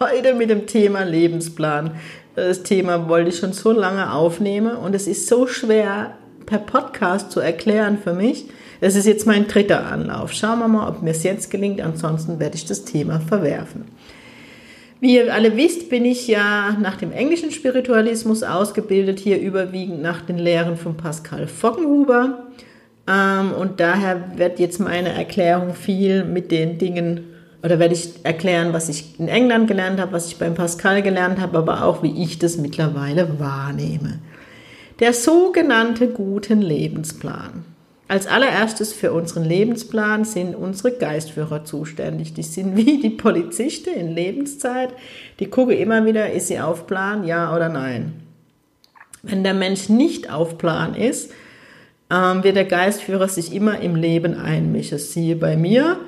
Heute mit dem Thema Lebensplan. Das Thema wollte ich schon so lange aufnehmen und es ist so schwer per Podcast zu erklären für mich. Das ist jetzt mein dritter Anlauf. Schauen wir mal, ob mir es jetzt gelingt. Ansonsten werde ich das Thema verwerfen. Wie ihr alle wisst, bin ich ja nach dem englischen Spiritualismus ausgebildet, hier überwiegend nach den Lehren von Pascal Foggenhuber. Ähm, und daher wird jetzt meine Erklärung viel mit den Dingen oder werde ich erklären, was ich in England gelernt habe, was ich beim Pascal gelernt habe, aber auch wie ich das mittlerweile wahrnehme. Der sogenannte guten Lebensplan. Als allererstes für unseren Lebensplan sind unsere Geistführer zuständig. Die sind wie die Polizisten in Lebenszeit. Die gucken immer wieder, ist sie auf Plan, ja oder nein. Wenn der Mensch nicht auf Plan ist, ähm, wird der Geistführer sich immer im Leben einmischen. Siehe bei mir,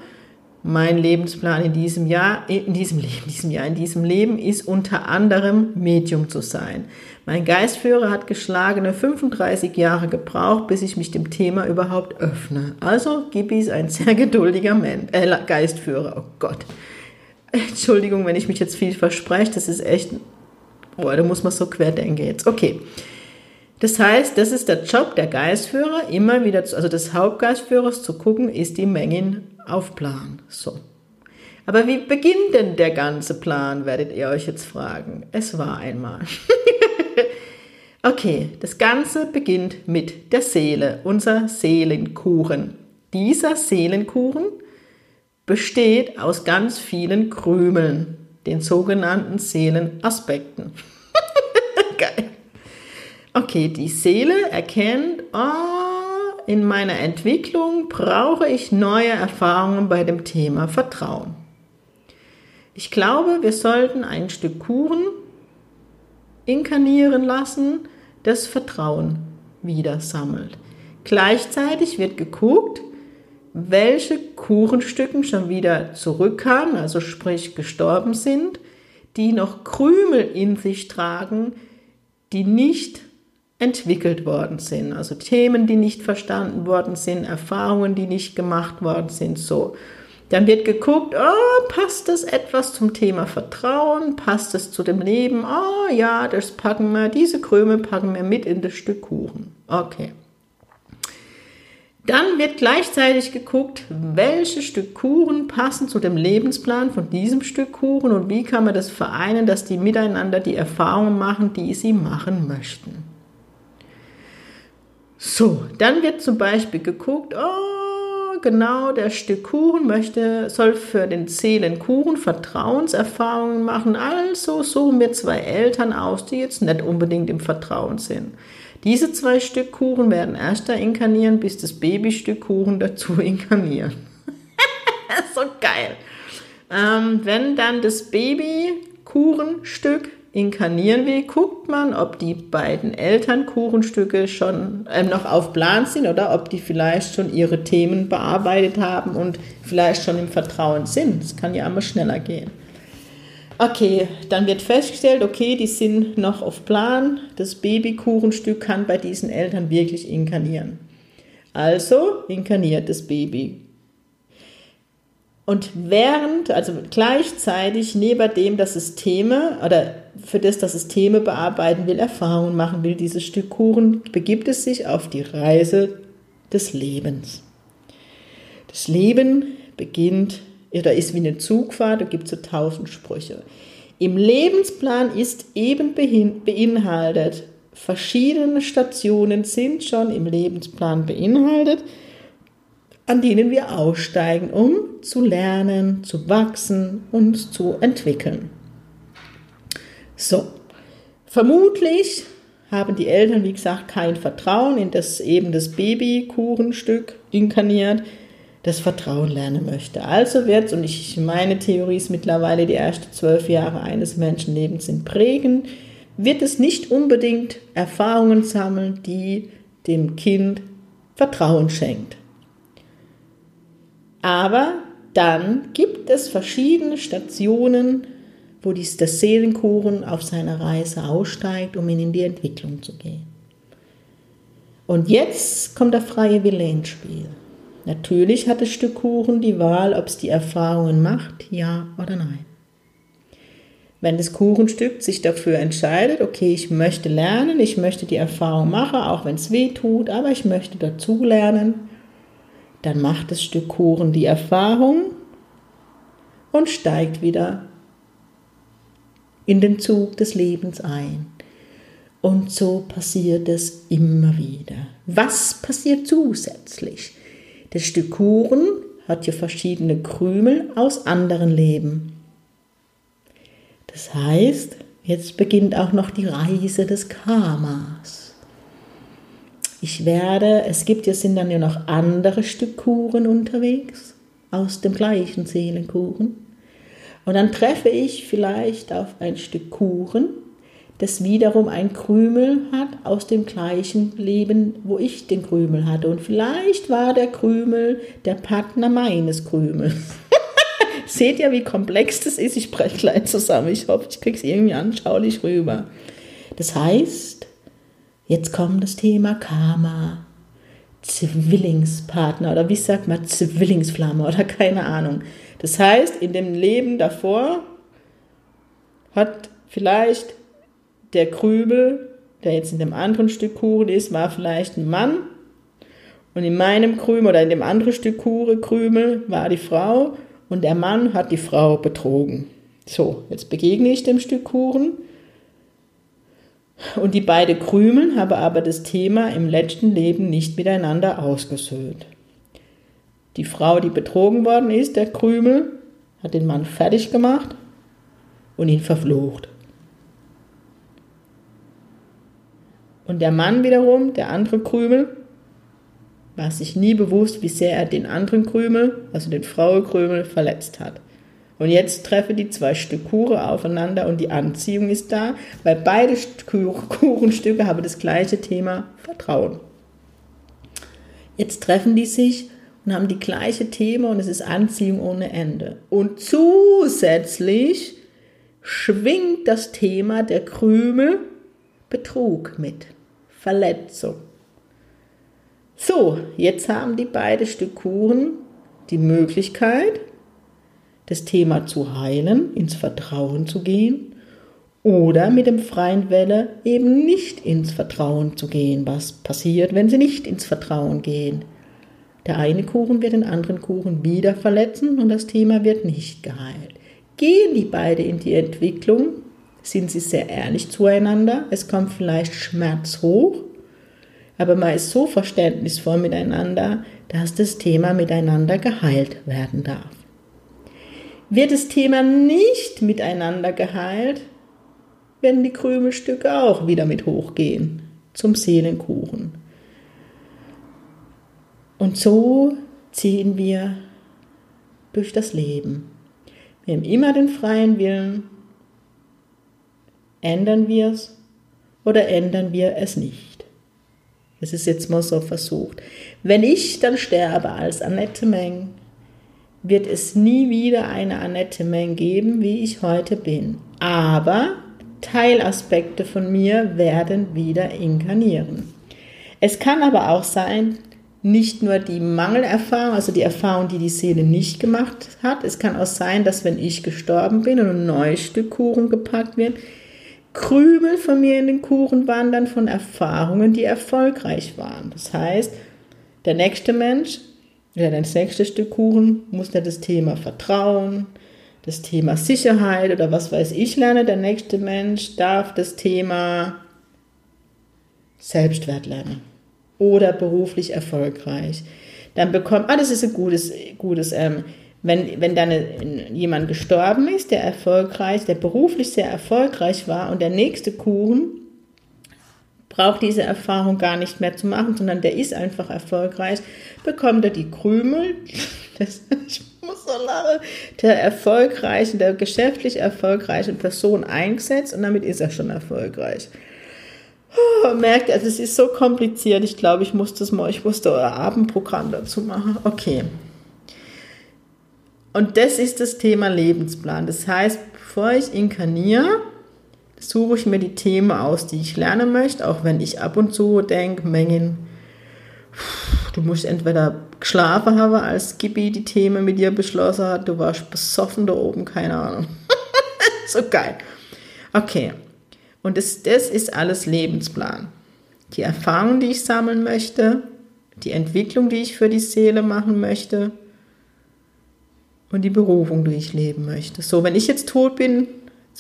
mein Lebensplan in diesem Jahr, in diesem Leben, in diesem Jahr, in diesem Leben ist unter anderem Medium zu sein. Mein Geistführer hat geschlagene 35 Jahre gebraucht, bis ich mich dem Thema überhaupt öffne. Also Gibi ist ein sehr geduldiger Mensch, äh, Geistführer. Oh Gott. Entschuldigung, wenn ich mich jetzt viel verspreche, das ist echt, oh, da muss man so querdenken jetzt. Okay. Das heißt, das ist der Job der Geistführer, immer wieder, also des Hauptgeistführers zu gucken, ist die Menge auf Plan. So. Aber wie beginnt denn der ganze Plan, werdet ihr euch jetzt fragen. Es war einmal. okay, das Ganze beginnt mit der Seele, unser Seelenkuchen. Dieser Seelenkuchen besteht aus ganz vielen Krümeln, den sogenannten Seelenaspekten. Geil. Okay, die Seele erkennt, oh, in meiner Entwicklung brauche ich neue Erfahrungen bei dem Thema Vertrauen. Ich glaube, wir sollten ein Stück Kuchen inkarnieren lassen, das Vertrauen wieder sammelt. Gleichzeitig wird geguckt, welche Kuchenstücken schon wieder zurückkamen, also sprich gestorben sind, die noch Krümel in sich tragen, die nicht entwickelt worden sind. Also Themen, die nicht verstanden worden sind, Erfahrungen, die nicht gemacht worden sind, so. Dann wird geguckt, oh, passt das etwas zum Thema Vertrauen? Passt es zu dem Leben? Oh ja, das packen wir, diese Krümel packen wir mit in das Stück Kuchen. Okay. Dann wird gleichzeitig geguckt, welche Stück Kuchen passen zu dem Lebensplan von diesem Stück Kuchen und wie kann man das vereinen, dass die miteinander die Erfahrungen machen, die sie machen möchten. So, dann wird zum Beispiel geguckt, oh, genau, der Stück Kuchen möchte, soll für den Seelenkuchen Vertrauenserfahrungen machen. Also suchen wir zwei Eltern aus, die jetzt nicht unbedingt im Vertrauen sind. Diese zwei Stück Kuchen werden erst da inkarnieren, bis das Babystück Kuchen dazu inkarniert. so geil. Ähm, wenn dann das Babykuchenstück inkarnieren will, guckt man, ob die beiden Elternkuchenstücke schon ähm, noch auf Plan sind oder ob die vielleicht schon ihre Themen bearbeitet haben und vielleicht schon im Vertrauen sind. Es kann ja immer schneller gehen. Okay, dann wird festgestellt, okay, die sind noch auf Plan. Das Babykuchenstück kann bei diesen Eltern wirklich inkarnieren. Also inkarniert das Baby und während, also gleichzeitig neben dem das Systeme oder für das das Systeme bearbeiten will, Erfahrungen machen will, dieses Stück Kuchen, begibt es sich auf die Reise des Lebens. Das Leben beginnt oder ist wie eine Zugfahrt, da gibt es so tausend Sprüche. Im Lebensplan ist eben beinhaltet, verschiedene Stationen sind schon im Lebensplan beinhaltet an denen wir aussteigen, um zu lernen, zu wachsen, uns zu entwickeln. So, vermutlich haben die Eltern, wie gesagt, kein Vertrauen in das eben das Babykuchenstück inkarniert. das Vertrauen lernen möchte. Also wird, und ich meine Theorie ist mittlerweile, die ersten zwölf Jahre eines Menschenlebens sind prägend, wird es nicht unbedingt Erfahrungen sammeln, die dem Kind Vertrauen schenkt. Aber dann gibt es verschiedene Stationen, wo dies, der Seelenkuchen auf seiner Reise aussteigt, um in die Entwicklung zu gehen. Und jetzt kommt der freie Wille ins Spiel. Natürlich hat das Stück Kuchen die Wahl, ob es die Erfahrungen macht, ja oder nein. Wenn das Kuchenstück sich dafür entscheidet, okay, ich möchte lernen, ich möchte die Erfahrung machen, auch wenn es weh tut, aber ich möchte dazu lernen, dann macht das Stück Kuchen die Erfahrung und steigt wieder in den Zug des Lebens ein. Und so passiert es immer wieder. Was passiert zusätzlich? Das Stück Kuchen hat ja verschiedene Krümel aus anderen Leben. Das heißt, jetzt beginnt auch noch die Reise des Karmas. Ich werde, es gibt ja sind dann ja noch andere Stück Kuchen unterwegs aus dem gleichen Seelenkuchen. Und dann treffe ich vielleicht auf ein Stück Kuchen, das wiederum ein Krümel hat aus dem gleichen Leben, wo ich den Krümel hatte. Und vielleicht war der Krümel der Partner meines Krümels. Seht ihr, wie komplex das ist? Ich breche gleich zusammen. Ich hoffe, ich kriege es irgendwie anschaulich rüber. Das heißt, jetzt kommt das Thema Karma. Zwillingspartner oder wie sagt man, Zwillingsflamme oder keine Ahnung. Das heißt, in dem Leben davor hat vielleicht der Krübel, der jetzt in dem anderen Stück Kuchen ist, war vielleicht ein Mann. Und in meinem Krümel oder in dem anderen Stück Kuchen, Krümel war die Frau und der Mann hat die Frau betrogen. So, jetzt begegne ich dem Stück Kuchen. Und die beiden Krümel haben aber das Thema im letzten Leben nicht miteinander ausgesöhnt. Die Frau, die betrogen worden ist, der Krümel, hat den Mann fertig gemacht und ihn verflucht. Und der Mann wiederum, der andere Krümel, war sich nie bewusst, wie sehr er den anderen Krümel, also den Frauenkrümel, verletzt hat. Und jetzt treffen die zwei Stück Kuchen aufeinander und die Anziehung ist da, weil beide Kuchenstücke haben das gleiche Thema Vertrauen. Jetzt treffen die sich und haben die gleiche Thema und es ist Anziehung ohne Ende. Und zusätzlich schwingt das Thema der Krümel Betrug mit. Verletzung. So, jetzt haben die beiden Stück Kuchen die Möglichkeit, das Thema zu heilen, ins Vertrauen zu gehen oder mit dem freien Welle eben nicht ins Vertrauen zu gehen. Was passiert, wenn sie nicht ins Vertrauen gehen? Der eine Kuchen wird den anderen Kuchen wieder verletzen und das Thema wird nicht geheilt. Gehen die beiden in die Entwicklung, sind sie sehr ehrlich zueinander. Es kommt vielleicht Schmerz hoch, aber man ist so verständnisvoll miteinander, dass das Thema miteinander geheilt werden darf. Wird das Thema nicht miteinander geheilt, werden die Krümelstücke auch wieder mit hochgehen zum Seelenkuchen. Und so ziehen wir durch das Leben. Wir haben immer den freien Willen, Ändern wir es oder ändern wir es nicht? Es ist jetzt mal so versucht. Wenn ich dann sterbe als Annette Meng, wird es nie wieder eine Annette Meng geben, wie ich heute bin. Aber Teilaspekte von mir werden wieder inkarnieren. Es kann aber auch sein, nicht nur die Mangelerfahrung, also die Erfahrung, die die Seele nicht gemacht hat. Es kann auch sein, dass wenn ich gestorben bin und ein neues Stück Kuchen gepackt wird, Krümel von mir in den Kuchen wandern von Erfahrungen, die erfolgreich waren. Das heißt, der nächste Mensch, ja, das nächste Stück Kuchen muss ja das Thema Vertrauen, das Thema Sicherheit oder was weiß ich lernen. Der nächste Mensch darf das Thema Selbstwert lernen oder beruflich erfolgreich. Dann bekommt, ah, das ist ein gutes, gutes ähm, wenn, wenn dann jemand gestorben ist, der erfolgreich, der beruflich sehr erfolgreich war und der nächste Kuchen braucht diese Erfahrung gar nicht mehr zu machen, sondern der ist einfach erfolgreich, bekommt er die Krümel, das, ich muss so lachen, der erfolgreichen, der geschäftlich erfolgreichen Person eingesetzt und damit ist er schon erfolgreich. Oh, merkt, also es ist so kompliziert. Ich glaube, ich muss das mal, ich musste euer Abendprogramm dazu machen. Okay. Und das ist das Thema Lebensplan. Das heißt, bevor ich inkarniere, suche ich mir die Themen aus, die ich lernen möchte, auch wenn ich ab und zu denke, Mengen, du musst entweder geschlafen haben, als Gibi die Themen mit dir beschlossen hat, du warst besoffen da oben, keine Ahnung. so geil. Okay, und das, das ist alles Lebensplan. Die Erfahrung, die ich sammeln möchte, die Entwicklung, die ich für die Seele machen möchte und die Berufung, die ich leben möchte. So, wenn ich jetzt tot bin,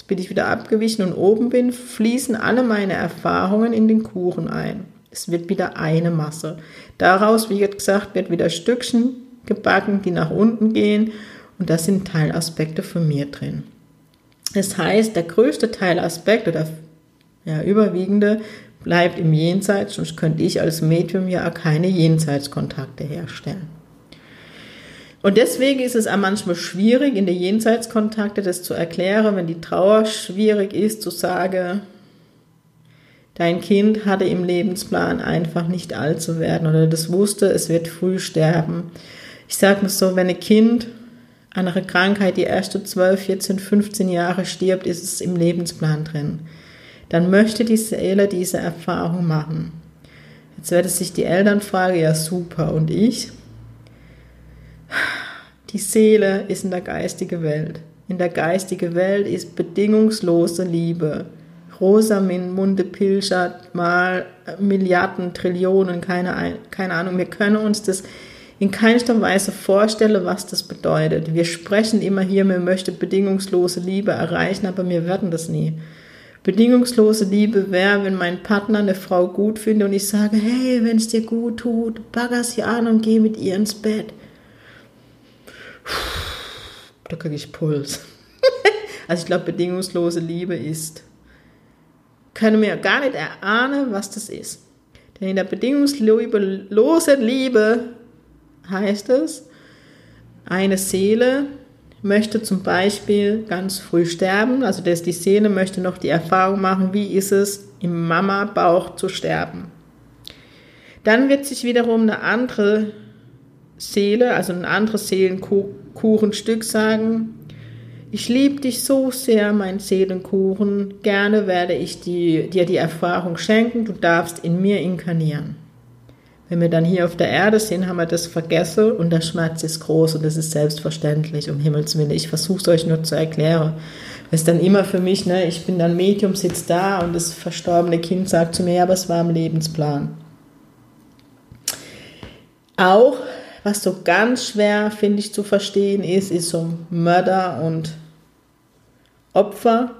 jetzt bin ich wieder abgewichen und oben bin, fließen alle meine Erfahrungen in den Kuchen ein. Es wird wieder eine Masse. Daraus, wie gesagt, wird wieder Stückchen gebacken, die nach unten gehen und da sind Teilaspekte von mir drin. Das heißt, der größte Teilaspekt oder ja, überwiegende bleibt im Jenseits, sonst könnte ich als Medium ja keine Jenseitskontakte herstellen. Und deswegen ist es auch manchmal schwierig, in der Jenseitskontakte das zu erklären, wenn die Trauer schwierig ist, zu sagen, dein Kind hatte im Lebensplan einfach nicht alt zu werden oder das wusste, es wird früh sterben. Ich sage mal so, wenn ein Kind an einer Krankheit die erste 12, 14, 15 Jahre stirbt, ist es im Lebensplan drin dann möchte die Seele diese Erfahrung machen. Jetzt wird es sich die Eltern fragen, ja super, und ich? Die Seele ist in der geistigen Welt. In der geistigen Welt ist bedingungslose Liebe. Rosamunde pilschert mal Milliarden, Trillionen, keine, keine Ahnung. Wir können uns das in keinster Weise vorstellen, was das bedeutet. Wir sprechen immer hier, wir möchten bedingungslose Liebe erreichen, aber wir werden das nie. Bedingungslose Liebe wäre, wenn mein Partner eine Frau gut findet und ich sage, hey, wenn es dir gut tut, bagger sie an und geh mit ihr ins Bett. Da kriege ich Puls. also ich glaube, bedingungslose Liebe ist, können wir gar nicht erahnen, was das ist. Denn in der bedingungslosen Liebe heißt es, eine Seele möchte zum Beispiel ganz früh sterben, also dass die Seele möchte noch die Erfahrung machen, wie ist es, im Mama-Bauch zu sterben. Dann wird sich wiederum eine andere Seele, also ein anderes Seelenkuchenstück sagen, ich liebe dich so sehr, mein Seelenkuchen, gerne werde ich die, dir die Erfahrung schenken, du darfst in mir inkarnieren. Wenn wir dann hier auf der Erde sind, haben wir das vergessen und der Schmerz ist groß und das ist selbstverständlich, um Himmels Willen. Ich versuche es euch nur zu erklären. Es ist dann immer für mich, ne, ich bin dann Medium, sitze da und das verstorbene Kind sagt zu mir, ja, aber es war im Lebensplan. Auch, was so ganz schwer, finde ich, zu verstehen ist, ist so Mörder und Opfer.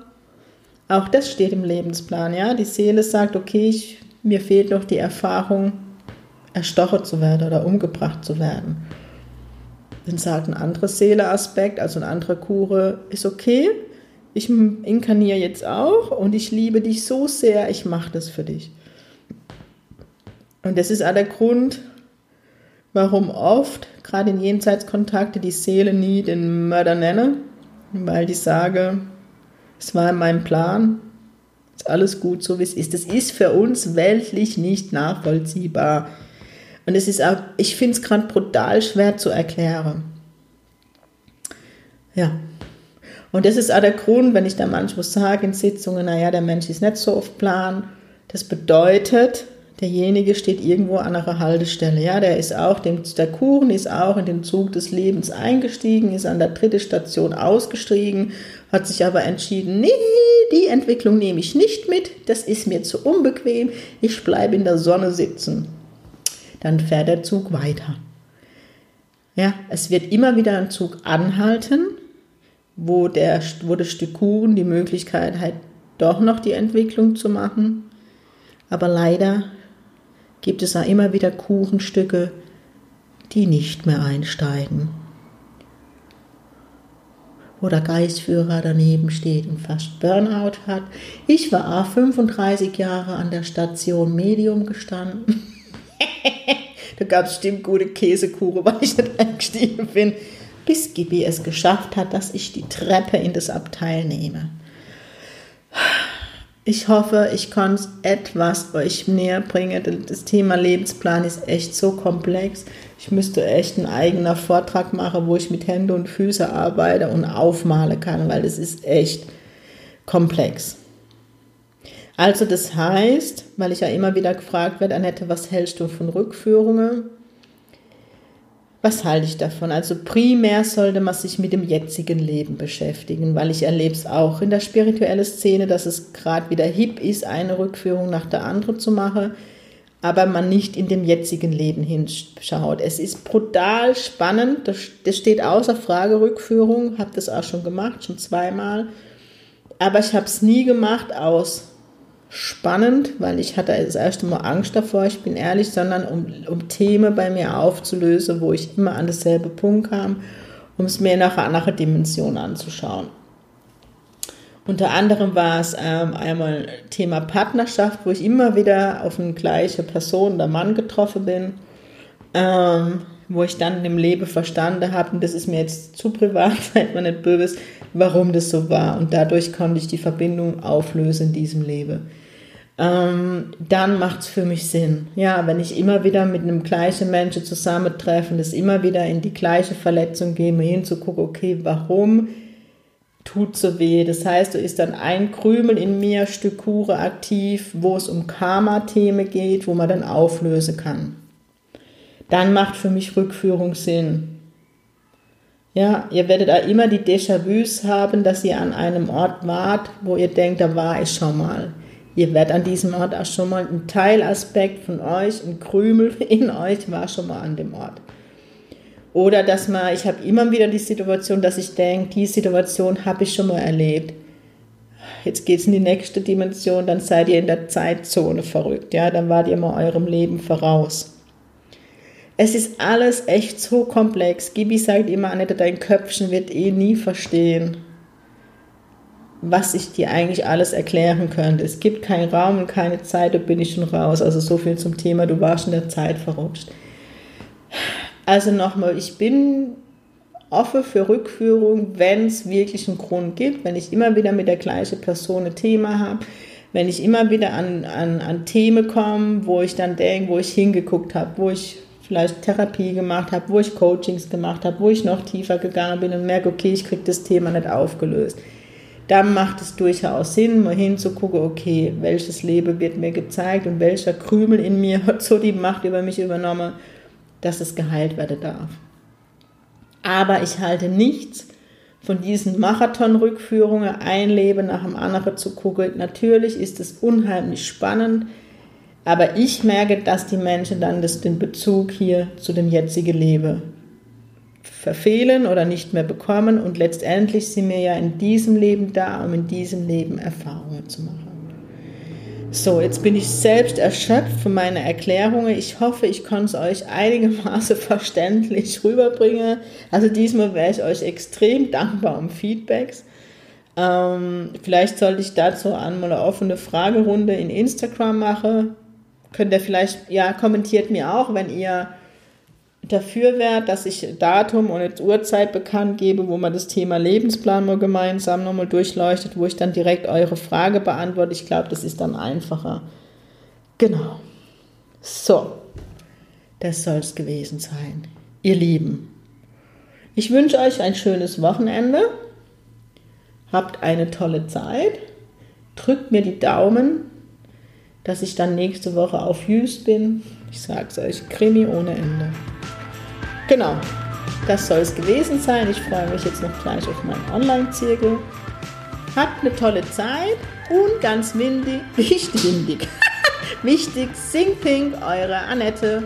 Auch das steht im Lebensplan, ja. Die Seele sagt, okay, ich, mir fehlt noch die Erfahrung, erstochen zu werden oder umgebracht zu werden. Dann sagt ein anderer Seeleaspekt, also ein anderer Kure, ist okay, ich inkarniere jetzt auch und ich liebe dich so sehr, ich mache das für dich. Und das ist auch der Grund, warum oft, gerade in Jenseitskontakte, die Seele nie den Mörder nenne, weil die sage, es war in meinem Plan, ist alles gut so wie es ist. Das ist für uns weltlich nicht nachvollziehbar. Und es ist auch, ich finde es gerade brutal schwer zu erklären. Ja. Und das ist auch der Grund, wenn ich da manchmal sage in Sitzungen, naja, der Mensch ist nicht so auf Plan. Das bedeutet, derjenige steht irgendwo an einer Haltestelle. Ja, der ist auch, der Kuchen ist auch in den Zug des Lebens eingestiegen, ist an der dritten Station ausgestiegen, hat sich aber entschieden, nee, die Entwicklung nehme ich nicht mit, das ist mir zu unbequem, ich bleibe in der Sonne sitzen dann fährt der Zug weiter. Ja, es wird immer wieder ein Zug anhalten, wo, der, wo das Stück Kuchen die Möglichkeit hat, doch noch die Entwicklung zu machen. Aber leider gibt es auch immer wieder Kuchenstücke, die nicht mehr einsteigen. oder Geistführer daneben steht und fast Burnout hat. Ich war 35 Jahre an der Station Medium gestanden. da gab es bestimmt gute Käsekuchen, weil ich nicht eingestiegen bin, bis Gibi es geschafft hat, dass ich die Treppe in das Abteil nehme. Ich hoffe, ich kann etwas euch näher bringen. Das Thema Lebensplan ist echt so komplex. Ich müsste echt einen eigenen Vortrag machen, wo ich mit Händen und Füßen arbeite und aufmalen kann, weil das ist echt komplex. Also das heißt, weil ich ja immer wieder gefragt werde, Annette, was hältst du von Rückführungen? Was halte ich davon? Also primär sollte man sich mit dem jetzigen Leben beschäftigen, weil ich erlebe es auch in der spirituellen Szene, dass es gerade wieder hip ist, eine Rückführung nach der anderen zu machen, aber man nicht in dem jetzigen Leben hinschaut. Es ist brutal spannend, das steht außer Frage Rückführung, habe das auch schon gemacht, schon zweimal, aber ich habe es nie gemacht aus spannend, weil ich hatte das erste Mal Angst davor, ich bin ehrlich, sondern um, um Themen bei mir aufzulösen, wo ich immer an dasselbe Punkt kam, um es mir nach einer anderen Dimension anzuschauen. Unter anderem war es ähm, einmal Thema Partnerschaft, wo ich immer wieder auf eine gleiche Person, der Mann getroffen bin, ähm, wo ich dann im Leben verstanden habe, und das ist mir jetzt zu privat, seid man nicht böse, warum das so war. Und dadurch konnte ich die Verbindung auflösen in diesem Leben ähm, dann macht es für mich Sinn. Ja, wenn ich immer wieder mit einem gleichen Menschen zusammentreffe, das immer wieder in die gleiche Verletzung gehe, mir hinzugucken, okay, warum tut so weh? Das heißt, da ist dann ein Krümel in mir, Stück Kure aktiv, wo es um Karma-Themen geht, wo man dann auflösen kann. Dann macht für mich Rückführung Sinn. Ja, ihr werdet auch immer die Déjà-vus haben, dass ihr an einem Ort wart, wo ihr denkt, da war ich schon mal. Ihr werdet an diesem Ort auch schon mal ein Teilaspekt von euch, ein Krümel in euch war schon mal an dem Ort. Oder dass man, ich habe immer wieder die Situation, dass ich denke, die Situation habe ich schon mal erlebt. Jetzt geht es in die nächste Dimension, dann seid ihr in der Zeitzone verrückt. Ja, dann wart ihr mal eurem Leben voraus. Es ist alles echt so komplex. Gibi sagt immer, Annette, dein Köpfchen wird eh nie verstehen was ich dir eigentlich alles erklären könnte. Es gibt keinen Raum und keine Zeit, da bin ich schon raus. Also so viel zum Thema, du warst in der Zeit verrutscht. Also nochmal, ich bin offen für Rückführung, wenn es wirklich einen Grund gibt, wenn ich immer wieder mit der gleichen Person ein Thema habe, wenn ich immer wieder an, an, an Themen komme, wo ich dann denke, wo ich hingeguckt habe, wo ich vielleicht Therapie gemacht habe, wo ich Coachings gemacht habe, wo ich noch tiefer gegangen bin und merke, okay, ich kriege das Thema nicht aufgelöst dann macht es durchaus Sinn, mal hinzugucken, okay, welches Leben wird mir gezeigt und welcher Krümel in mir hat so die Macht über mich übernommen, dass es geheilt werden darf. Aber ich halte nichts von diesen Marathon-Rückführungen, ein Leben nach dem anderen zu gucken. Natürlich ist es unheimlich spannend, aber ich merke, dass die Menschen dann das, den Bezug hier zu dem jetzigen Leben verfehlen oder nicht mehr bekommen. Und letztendlich sind wir ja in diesem Leben da, um in diesem Leben Erfahrungen zu machen. So, jetzt bin ich selbst erschöpft von meinen Erklärungen. Ich hoffe, ich konnte es euch einigermaßen verständlich rüberbringen. Also diesmal wäre ich euch extrem dankbar um Feedbacks. Ähm, vielleicht sollte ich dazu einmal eine offene Fragerunde in Instagram machen. Könnt ihr vielleicht, ja, kommentiert mir auch, wenn ihr dafür wäre, dass ich Datum und jetzt Uhrzeit bekannt gebe, wo man das Thema Lebensplan mal gemeinsam nochmal durchleuchtet, wo ich dann direkt eure Frage beantworte. Ich glaube, das ist dann einfacher. Genau. So, das soll es gewesen sein. Ihr Lieben, ich wünsche euch ein schönes Wochenende. Habt eine tolle Zeit. Drückt mir die Daumen, dass ich dann nächste Woche auf Jüst bin. Ich sag's euch, Krimi ohne Ende. Genau, das soll es gewesen sein. Ich freue mich jetzt noch gleich auf meinen Online-Zirkel. Habt eine tolle Zeit und ganz windig, wichtig, wichtig, Sing Pink, eure Annette.